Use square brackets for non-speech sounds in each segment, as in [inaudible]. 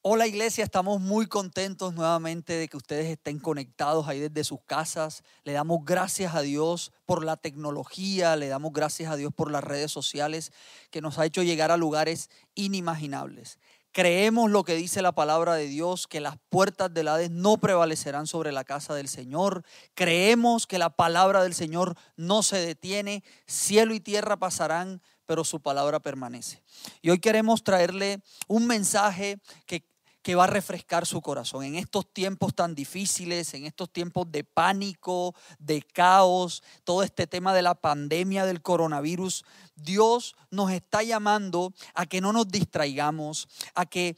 Hola iglesia, estamos muy contentos nuevamente de que ustedes estén conectados ahí desde sus casas. Le damos gracias a Dios por la tecnología, le damos gracias a Dios por las redes sociales que nos ha hecho llegar a lugares inimaginables. Creemos lo que dice la palabra de Dios, que las puertas del Hades no prevalecerán sobre la casa del Señor. Creemos que la palabra del Señor no se detiene. Cielo y tierra pasarán, pero su palabra permanece. Y hoy queremos traerle un mensaje que, que, va a refrescar su corazón en estos tiempos tan difíciles, en estos tiempos de pánico, de caos, todo este tema de la pandemia del coronavirus. Dios nos está llamando a que no nos distraigamos, a que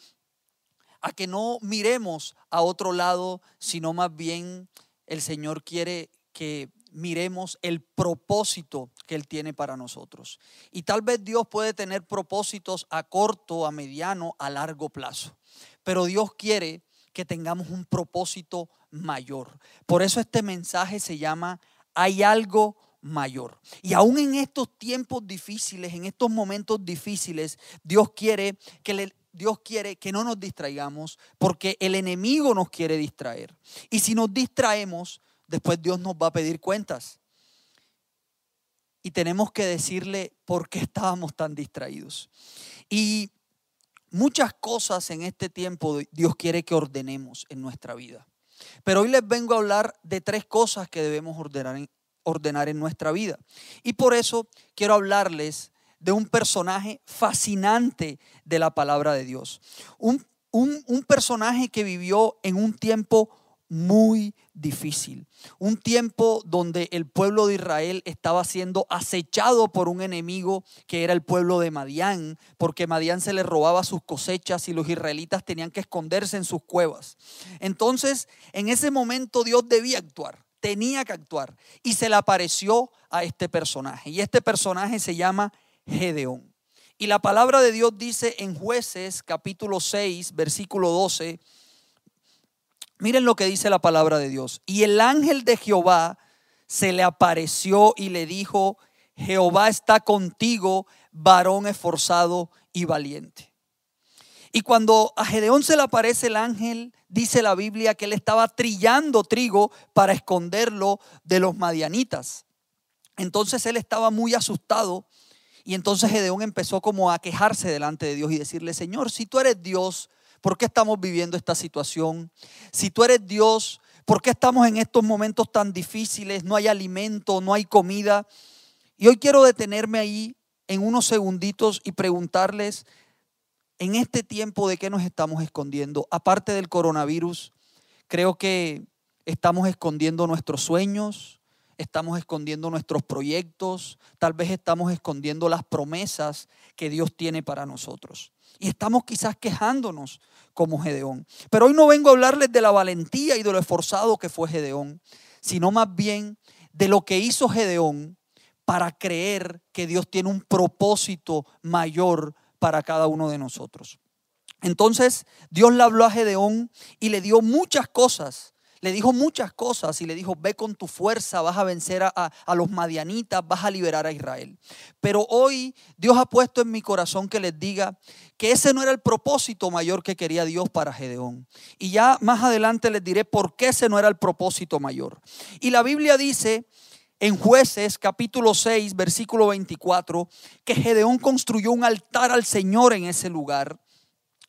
a que no miremos a otro lado, sino más bien el Señor quiere que miremos el propósito que Él tiene para nosotros. Y tal vez Dios puede tener propósitos a corto, a mediano, a largo plazo. Pero Dios quiere que tengamos un propósito mayor. Por eso este mensaje se llama Hay algo mayor. Y aún en estos tiempos difíciles, en estos momentos difíciles, Dios quiere que Dios quiere que no nos distraigamos porque el enemigo nos quiere distraer. Y si nos distraemos, después Dios nos va a pedir cuentas. Y tenemos que decirle por qué estábamos tan distraídos. Y muchas cosas en este tiempo Dios quiere que ordenemos en nuestra vida. Pero hoy les vengo a hablar de tres cosas que debemos ordenar en, ordenar en nuestra vida. Y por eso quiero hablarles de un personaje fascinante de la palabra de Dios. Un, un, un personaje que vivió en un tiempo muy difícil. Un tiempo donde el pueblo de Israel estaba siendo acechado por un enemigo que era el pueblo de Madián, porque Madián se le robaba sus cosechas y los israelitas tenían que esconderse en sus cuevas. Entonces, en ese momento Dios debía actuar, tenía que actuar y se le apareció a este personaje. Y este personaje se llama Gedeón. Y la palabra de Dios dice en jueces capítulo 6, versículo 12, Miren lo que dice la palabra de Dios. Y el ángel de Jehová se le apareció y le dijo, Jehová está contigo, varón esforzado y valiente. Y cuando a Gedeón se le aparece el ángel, dice la Biblia que él estaba trillando trigo para esconderlo de los madianitas. Entonces él estaba muy asustado y entonces Gedeón empezó como a quejarse delante de Dios y decirle, Señor, si tú eres Dios, ¿Por qué estamos viviendo esta situación? Si tú eres Dios, ¿por qué estamos en estos momentos tan difíciles? No hay alimento, no hay comida. Y hoy quiero detenerme ahí en unos segunditos y preguntarles, en este tiempo de qué nos estamos escondiendo, aparte del coronavirus, creo que estamos escondiendo nuestros sueños, estamos escondiendo nuestros proyectos, tal vez estamos escondiendo las promesas que Dios tiene para nosotros. Y estamos quizás quejándonos como Gedeón. Pero hoy no vengo a hablarles de la valentía y de lo esforzado que fue Gedeón, sino más bien de lo que hizo Gedeón para creer que Dios tiene un propósito mayor para cada uno de nosotros. Entonces Dios le habló a Gedeón y le dio muchas cosas le dijo muchas cosas y le dijo, ve con tu fuerza, vas a vencer a, los madianitas, vas a liberar a Israel. Pero hoy Dios ha puesto en mi corazón que les diga que ese no era el propósito mayor que quería Dios para Gedeón. Y ya más adelante les diré por qué ese no era el propósito mayor. Y la Biblia dice en jueces capítulo 6, versículo 24, que Gedeón construyó un altar al Señor en ese lugar,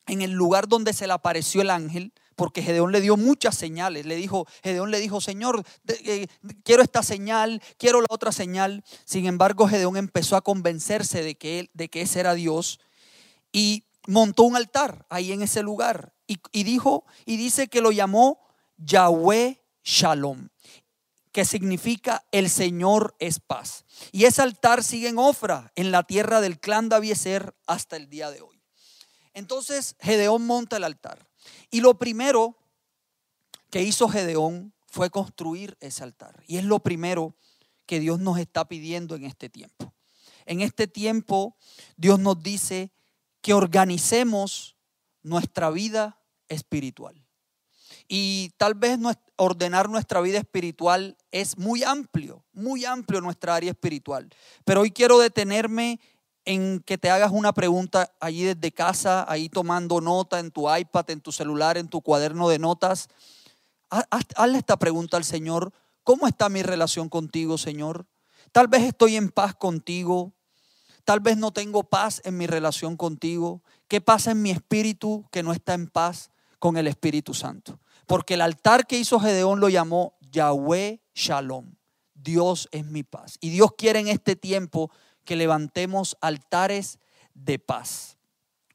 en el lugar donde se le apareció el ángel porque Gedeón le dio muchas señales. Le dijo, Gedeón le dijo, Señor, eh, quiero esta señal, quiero la otra señal. Sin embargo, Gedeón empezó a convencerse de que, él, de que ese era Dios y montó un altar ahí en ese lugar. Y, y dijo, y dice que lo llamó Yahweh Shalom que significa el Señor es paz. Y ese altar sigue en Ofra, en la tierra del clan de Abieser, hasta el día de hoy. Entonces Gedeón monta el altar. Y lo primero que hizo Gedeón fue construir ese altar. Y es lo primero que Dios nos está pidiendo en este tiempo. En este tiempo Dios nos dice que organicemos nuestra vida espiritual. Y tal vez ordenar nuestra vida espiritual es muy amplio, muy amplio nuestra área espiritual. Pero hoy quiero detenerme en que te hagas una pregunta allí desde casa, ahí tomando nota en tu iPad, en tu celular, en tu cuaderno de notas. Hazle esta pregunta al Señor. ¿Cómo está mi relación contigo, Señor? Tal vez estoy en paz contigo. Tal vez no tengo paz en mi relación contigo. ¿Qué pasa en mi espíritu que no está en paz con el Espíritu Santo? Porque el altar que hizo Gedeón lo llamó Yahweh Shalom. Dios es mi paz. Y Dios quiere en este tiempo que levantemos altares de paz.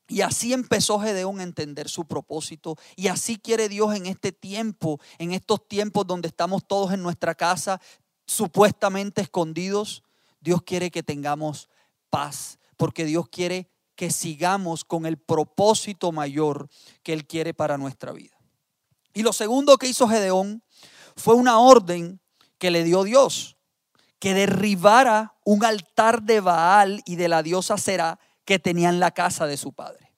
Y así empezó Gedeón a entender su propósito. Y así quiere Dios en este tiempo, en estos tiempos donde estamos todos en nuestra casa, supuestamente escondidos. Dios quiere que tengamos paz, porque Dios quiere que sigamos con el propósito mayor que Él quiere para nuestra vida. Y lo segundo que hizo Gedeón fue una orden que le dio Dios que derribara un altar de Baal y de la diosa Será que tenía en la casa de su padre.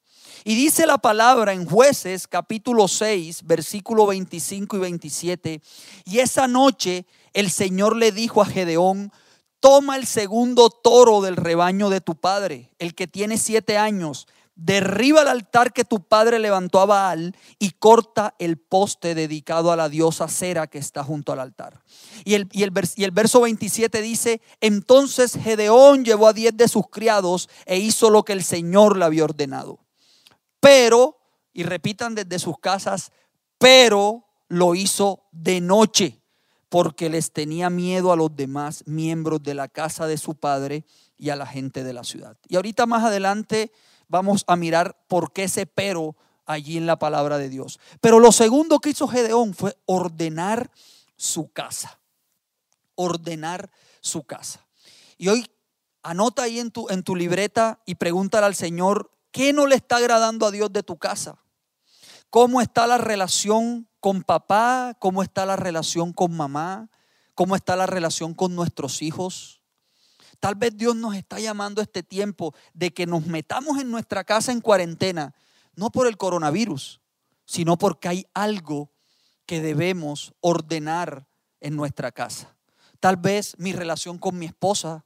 Y dice la palabra en jueces capítulo 6, versículo 25 y 27, y esa noche el Señor le dijo a Gedeón, toma el segundo toro del rebaño de tu padre, el que tiene siete años, derriba el altar que tu padre levantó a Baal y corta el poste dedicado a la diosa Cera que está junto al altar. Y el, y el, y el verso 27 dice, entonces Gedeón llevó a diez de sus criados e hizo lo que el Señor le había ordenado. Pero, y repitan desde sus casas, pero lo hizo de noche porque les tenía miedo a los demás miembros de la casa de su padre y a la gente de la ciudad. Y ahorita más adelante vamos a mirar por qué ese pero allí en la palabra de Dios. Pero lo segundo que hizo Gedeón fue ordenar su casa. Ordenar su casa. Y hoy anota ahí en tu, en tu libreta y pregúntale al Señor, ¿qué no le está agradando a Dios de tu casa? ¿Cómo está la relación con papá? ¿Cómo está la relación con mamá? ¿Cómo está la relación con nuestros hijos? Tal vez Dios nos está llamando a este tiempo de que nos metamos en nuestra casa en cuarentena, no por el coronavirus, sino porque hay algo que debemos ordenar en nuestra casa. Tal vez mi relación con mi esposa,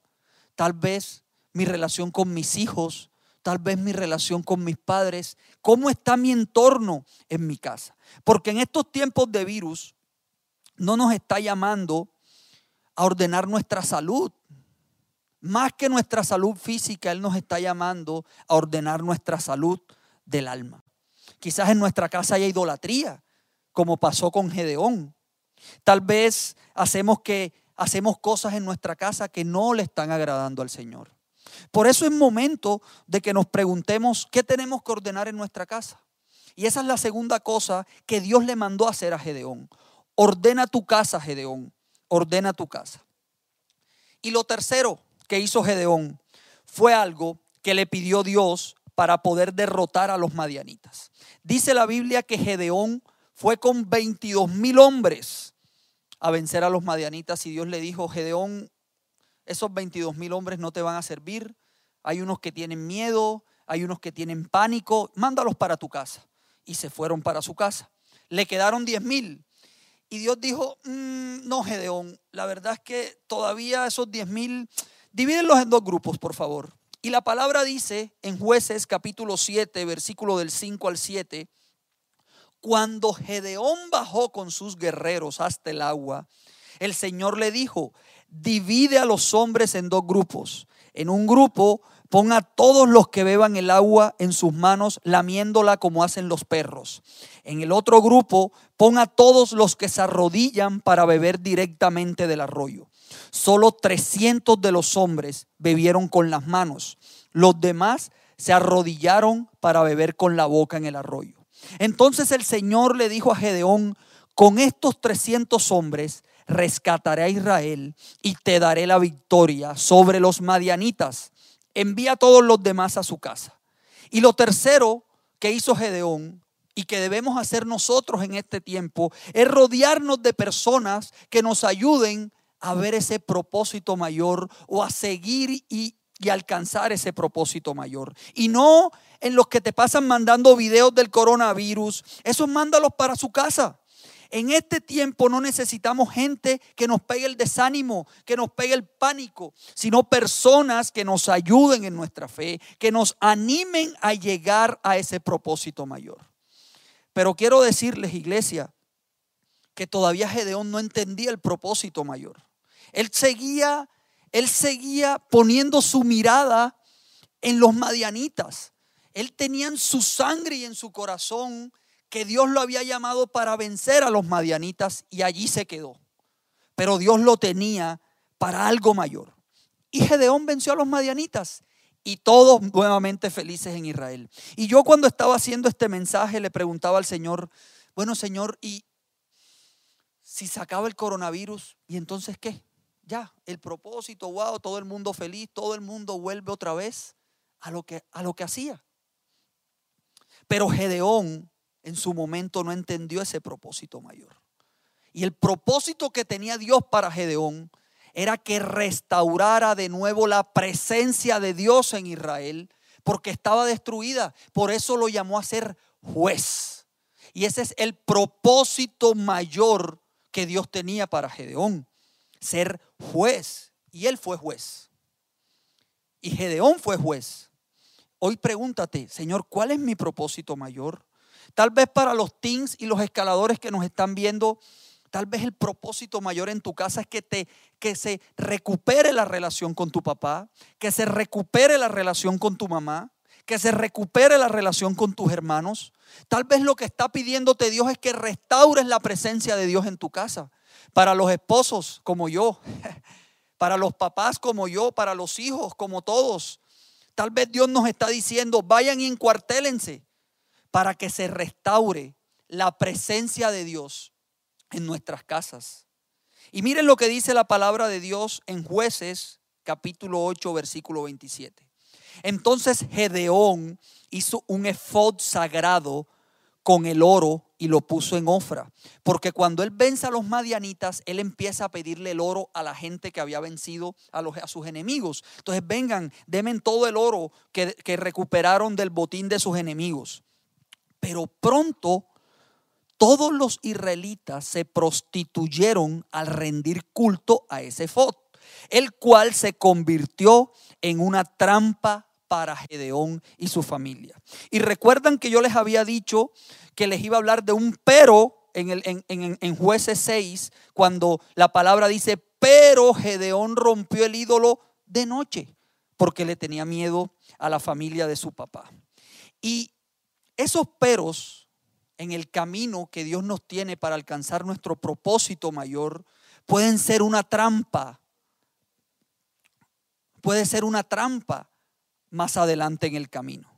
tal vez mi relación con mis hijos, tal vez mi relación con mis padres, cómo está mi entorno en mi casa. Porque en estos tiempos de virus no nos está llamando a ordenar nuestra salud, más que nuestra salud física, Él nos está llamando a ordenar nuestra salud del alma. Quizás en nuestra casa haya idolatría, como pasó con Gedeón. Tal vez hacemos que hacemos cosas en nuestra casa que no le están agradando al Señor. Por eso es momento de que nos preguntemos qué tenemos que ordenar en nuestra casa. Y esa es la segunda cosa que Dios le mandó a hacer a Gedeón. Ordena tu casa, Gedeón. Ordena tu casa. Y lo tercero, que hizo Gedeón fue algo que le pidió Dios para poder derrotar a los madianitas. Dice la Biblia que Gedeón fue con 22 mil hombres a vencer a los madianitas y Dios le dijo, Gedeón, esos 22 mil hombres no te van a servir, hay unos que tienen miedo, hay unos que tienen pánico, mándalos para tu casa. Y se fueron para su casa. Le quedaron 10 mil. Y Dios dijo, mm, no, Gedeón, la verdad es que todavía esos 10 mil Divídenlos en dos grupos, por favor. Y la palabra dice en jueces capítulo 7, versículo del 5 al 7, cuando Gedeón bajó con sus guerreros hasta el agua, el Señor le dijo, divide a los hombres en dos grupos. En un grupo ponga a todos los que beban el agua en sus manos, lamiéndola como hacen los perros. En el otro grupo ponga a todos los que se arrodillan para beber directamente del arroyo. Solo 300 de los hombres bebieron con las manos. Los demás se arrodillaron para beber con la boca en el arroyo. Entonces el Señor le dijo a Gedeón, con estos 300 hombres rescataré a Israel y te daré la victoria sobre los madianitas. Envía a todos los demás a su casa. Y lo tercero que hizo Gedeón y que debemos hacer nosotros en este tiempo es rodearnos de personas que nos ayuden a ver ese propósito mayor o a seguir y, alcanzar ese propósito mayor. Y no en los que te pasan mandando videos del coronavirus, esos mándalos para su casa. En este tiempo no necesitamos gente que nos pegue el desánimo, que nos pegue el pánico, sino personas que nos ayuden en nuestra fe, que nos animen a llegar a ese propósito mayor. Pero quiero decirles, iglesia, que todavía Gedeón no entendía el propósito mayor. Él seguía, él seguía poniendo su mirada en los madianitas. Él tenía en su sangre y en su corazón que Dios lo había llamado para vencer a los madianitas y allí se quedó. Pero Dios lo tenía para algo mayor. Y Gedeón venció a los madianitas y todos nuevamente felices en Israel. Y yo cuando estaba haciendo este mensaje le preguntaba al Señor, bueno Señor, ¿y si se acaba el coronavirus? ¿Y entonces qué? Ya, el propósito, wow, todo el mundo feliz, todo el mundo vuelve otra vez a lo que, a lo que hacía. Pero Gedeón en su momento no entendió ese propósito mayor. Y el propósito que tenía Dios para Gedeón era que restaurara de nuevo la presencia de Dios en Israel, porque estaba destruida. Por eso lo llamó a ser juez. Y ese es el propósito mayor que Dios tenía para Gedeón, ser juez. Y él fue juez. Y Gedeón fue juez. Hoy pregúntate, Señor, ¿cuál es mi propósito mayor? Tal vez para los teens y los escaladores que nos están viendo, tal vez el propósito mayor en tu casa es que, te, que se recupere la relación con tu papá, que se recupere la relación con tu mamá, que se recupere la relación con tus hermanos. Tal vez lo que está pidiéndote Dios es que restaures la presencia de Dios en tu casa. Para los esposos como yo, [laughs] para los papás como yo, para los hijos como todos. Tal vez Dios nos está diciendo, vayan y encuartélense para que se restaure la presencia de Dios en nuestras casas. Y miren lo que dice la palabra de Dios en jueces capítulo 8 versículo 27. Entonces Gedeón hizo un efod sagrado con el oro y lo puso en ofra. Porque cuando él vence a los madianitas, él empieza a pedirle el oro a la gente que había vencido a, los, a sus enemigos. Entonces vengan, denme todo el oro que, que recuperaron del botín de sus enemigos. Pero pronto todos los israelitas se prostituyeron al rendir culto a ese fot, el cual se convirtió en una trampa para Gedeón y su familia. Y recuerdan que yo les había dicho que les iba a hablar de un pero en, el, en, jueces 6, cuando la palabra dice, pero Gedeón rompió el ídolo de noche, porque le tenía miedo a la familia de su papá. Y esos peros en el camino que Dios nos tiene para alcanzar nuestro propósito mayor pueden ser una trampa. Puede ser una trampa más adelante en el camino.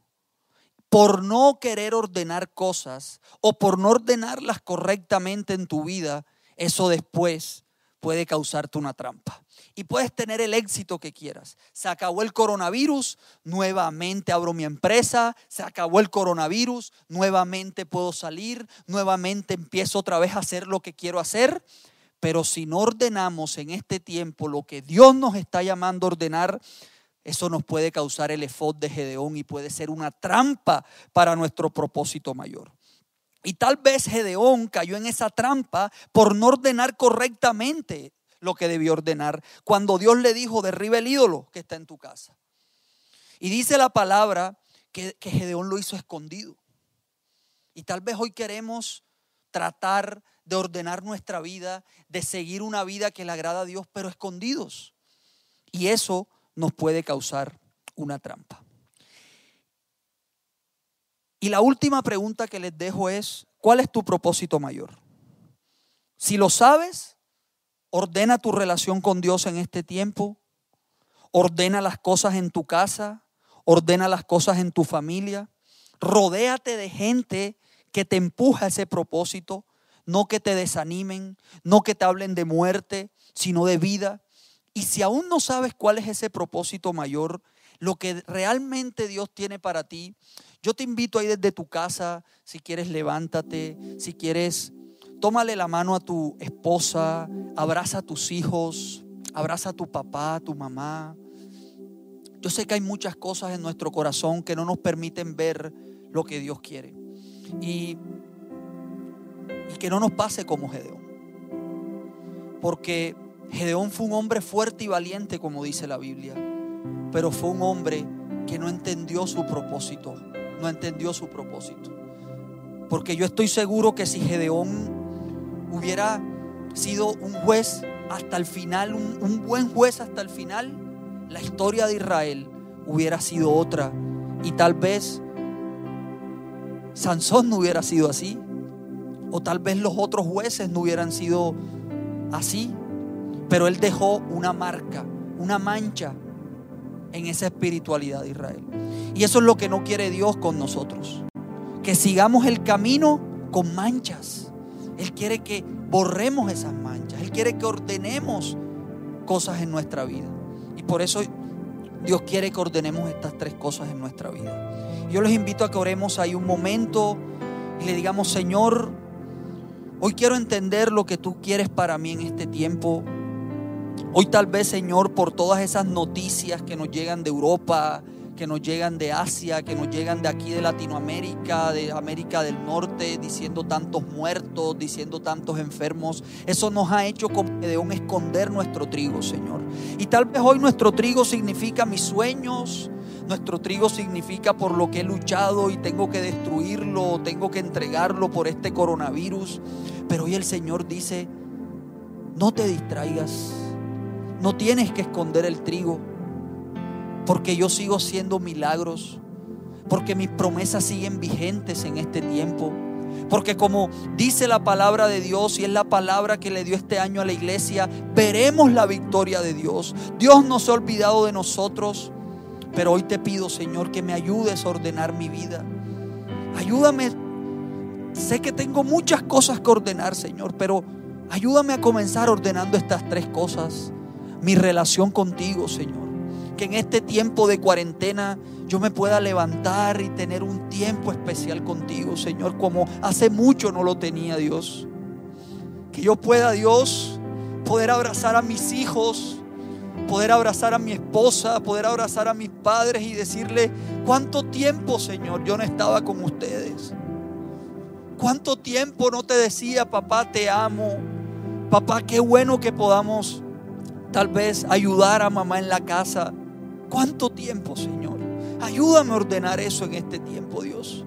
Por no querer ordenar cosas o por no ordenarlas correctamente en tu vida, eso después puede causarte una trampa. Y puedes tener el éxito que quieras. Se acabó el coronavirus, nuevamente abro mi empresa, se acabó el coronavirus, nuevamente puedo salir, nuevamente empiezo otra vez a hacer lo que quiero hacer. Pero si no ordenamos en este tiempo lo que Dios nos está llamando a ordenar, eso nos puede causar el efod de Gedeón y puede ser una trampa para nuestro propósito mayor. Y tal vez Gedeón cayó en esa trampa por no ordenar correctamente lo que debió ordenar cuando Dios le dijo, derriba el ídolo que está en tu casa. Y dice la palabra que, que Gedeón lo hizo escondido. Y tal vez hoy queremos tratar de ordenar nuestra vida, de seguir una vida que le agrada a Dios, pero escondidos. Y eso nos puede causar una trampa. Y la última pregunta que les dejo es, ¿cuál es tu propósito mayor? Si lo sabes, ordena tu relación con Dios en este tiempo, ordena las cosas en tu casa, ordena las cosas en tu familia, rodéate de gente que te empuja a ese propósito, no que te desanimen, no que te hablen de muerte, sino de vida. Y si aún no sabes cuál es ese propósito mayor, lo que realmente Dios tiene para ti, yo te invito ahí desde tu casa, si quieres levántate, si quieres, tómale la mano a tu esposa, abraza a tus hijos, abraza a tu papá, a tu mamá. Yo sé que hay muchas cosas en nuestro corazón que no nos permiten ver lo que Dios quiere. Y, que no nos pase como Gedeón. Porque Gedeón fue un hombre fuerte y valiente, como dice la Biblia, pero fue un hombre que no entendió su propósito, no entendió su propósito. Porque yo estoy seguro que si Gedeón hubiera sido un juez hasta el final, un, un buen juez hasta el final, la historia de Israel hubiera sido otra. Y tal vez Sansón no hubiera sido así. O tal vez los otros jueces no hubieran sido así. Pero él dejó una marca, una mancha en esa espiritualidad de Israel. Y eso es lo que no quiere Dios con nosotros. Que sigamos el camino con manchas. Él quiere que borremos esas manchas. Él quiere que ordenemos cosas en nuestra vida. Y por eso Dios quiere que ordenemos estas tres cosas en nuestra vida. Yo les invito a que oremos ahí un momento y le digamos, Señor, hoy quiero entender lo que tú quieres para mí en este tiempo. Hoy tal vez, Señor, por todas esas noticias que nos llegan de Europa, que nos llegan de Asia, que nos llegan de aquí de Latinoamérica, de América del Norte, diciendo tantos muertos, diciendo tantos enfermos. Eso nos ha hecho como de un esconder nuestro trigo, Señor. Y tal vez hoy nuestro trigo significa mis sueños, nuestro trigo significa por lo que he luchado y tengo que destruirlo, tengo que entregarlo por este coronavirus. Pero hoy el Señor dice, no te distraigas, no tienes que esconder el trigo porque yo sigo siendo milagros, porque mis promesas siguen vigentes en este tiempo. Porque como dice la palabra de Dios y es la palabra que le dio este año a la iglesia, veremos la victoria de Dios. Dios no se ha olvidado de nosotros, pero hoy te pido, Señor, que me ayudes a ordenar mi vida. Ayúdame. Sé que tengo muchas cosas que ordenar, Señor, pero ayúdame a comenzar ordenando estas tres cosas. Mi relación contigo, Señor que en este tiempo de cuarentena yo me pueda levantar y tener un tiempo especial contigo, Señor, como hace mucho no lo tenía Dios. Que yo pueda, Dios, poder abrazar a mis hijos, poder abrazar a mi esposa, poder abrazar a mis padres y decirle, ¿cuánto tiempo, Señor, yo no estaba con ustedes? ¿Cuánto tiempo no te decía, papá, te amo? Papá, qué bueno que podamos tal vez ayudar a mamá en la casa. ¿Cuánto tiempo, Señor? Ayúdame a ordenar eso en este tiempo, Dios.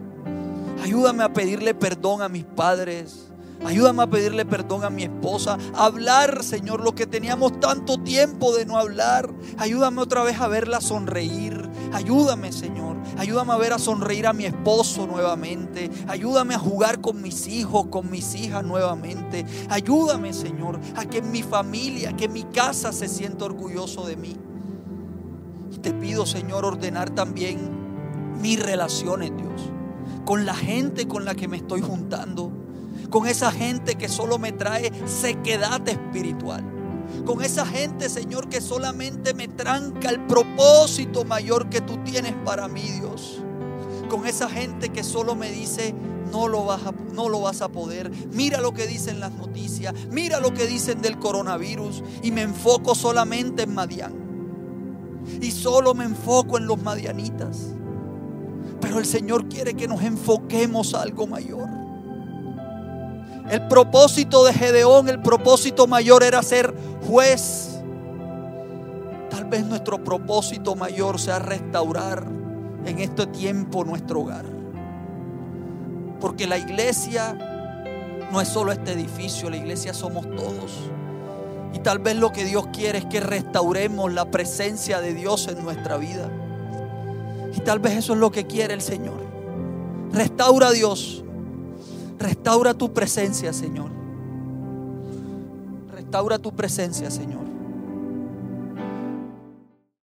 Ayúdame a pedirle perdón a mis padres. Ayúdame a pedirle perdón a mi esposa. hablar, Señor, lo que teníamos tanto tiempo de no hablar. Ayúdame otra vez a verla sonreír. Ayúdame, Señor. Ayúdame a ver a sonreír a mi esposo nuevamente. Ayúdame a jugar con mis hijos, con mis hijas nuevamente. Ayúdame, Señor, a que mi familia, que mi casa se sienta orgulloso de mí te pido, Señor, ordenar también mis relaciones, Dios, con la gente con la que me estoy juntando, con esa gente que solo me trae sequedad espiritual, con esa gente, Señor, que solamente me tranca el propósito mayor que tú tienes para mí, Dios, con esa gente que solo me dice, no lo, vas a, no lo vas a poder. Mira lo que dicen las noticias, mira lo que dicen del coronavirus y me enfoco solamente en Madián y solo me enfoco en los madianitas. Pero el Señor quiere que nos enfoquemos a algo mayor. El propósito de Gedeón, el propósito mayor era ser juez. Tal vez nuestro propósito mayor sea restaurar en este tiempo nuestro hogar. Porque la iglesia no es solo este edificio, la iglesia somos todos. Y tal vez lo que Dios quiere es que restauremos la presencia de Dios en nuestra vida. Y tal vez eso es lo que quiere el Señor. Restaura a Dios. Restaura tu presencia, Señor. Restaura tu presencia, Señor.